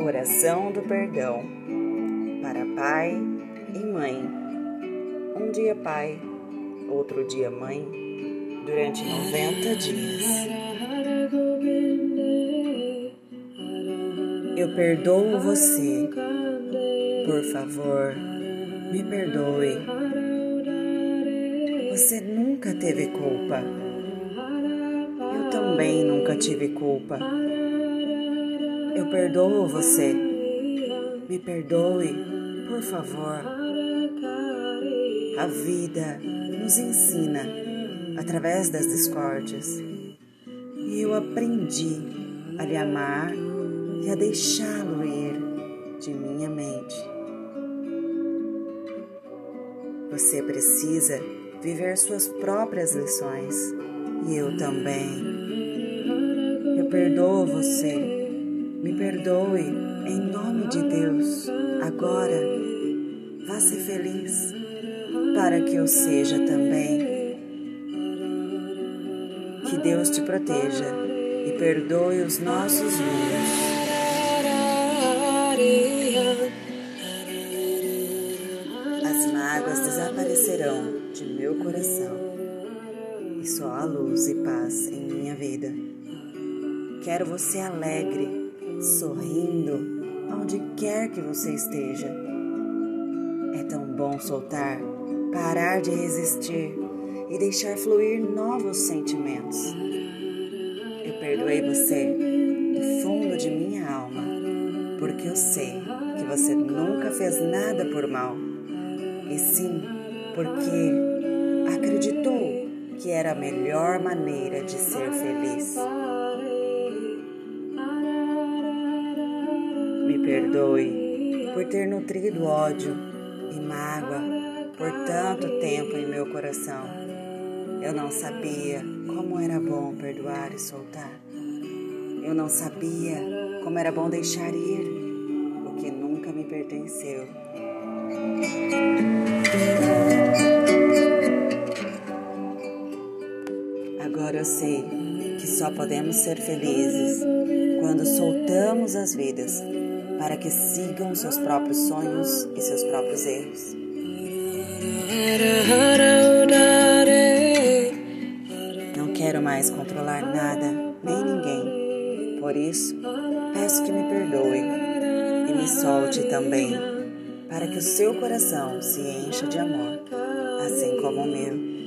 Oração do perdão para pai e mãe. Um dia pai, outro dia mãe, durante 90 dias. Eu perdoo você. Por favor, me perdoe. Você nunca teve culpa. Eu também nunca tive culpa. Eu perdoo você. Me perdoe, por favor. A vida nos ensina através das discórdias. E eu aprendi a lhe amar e a deixá-lo ir de minha mente. Você precisa viver suas próprias lições e eu também. Eu perdoo você perdoe em nome de Deus. Agora, vá ser feliz para que eu seja também. Que Deus te proteja e perdoe os nossos erros. As mágoas desaparecerão de meu coração e só há luz e paz em minha vida. Quero você alegre sorrindo aonde quer que você esteja. É tão bom soltar, parar de resistir e deixar fluir novos sentimentos. Eu perdoei você do fundo de minha alma, porque eu sei que você nunca fez nada por mal, e sim porque acreditou que era a melhor maneira de ser feliz. Perdoe por ter nutrido ódio e mágoa por tanto tempo em meu coração. Eu não sabia como era bom perdoar e soltar. Eu não sabia como era bom deixar ir o que nunca me pertenceu. Agora eu sei que só podemos ser felizes quando soltamos as vidas para que sigam seus próprios sonhos e seus próprios erros. Não quero mais controlar nada, nem ninguém. Por isso, peço que me perdoe e me solte também, para que o seu coração se encha de amor, assim como o meu.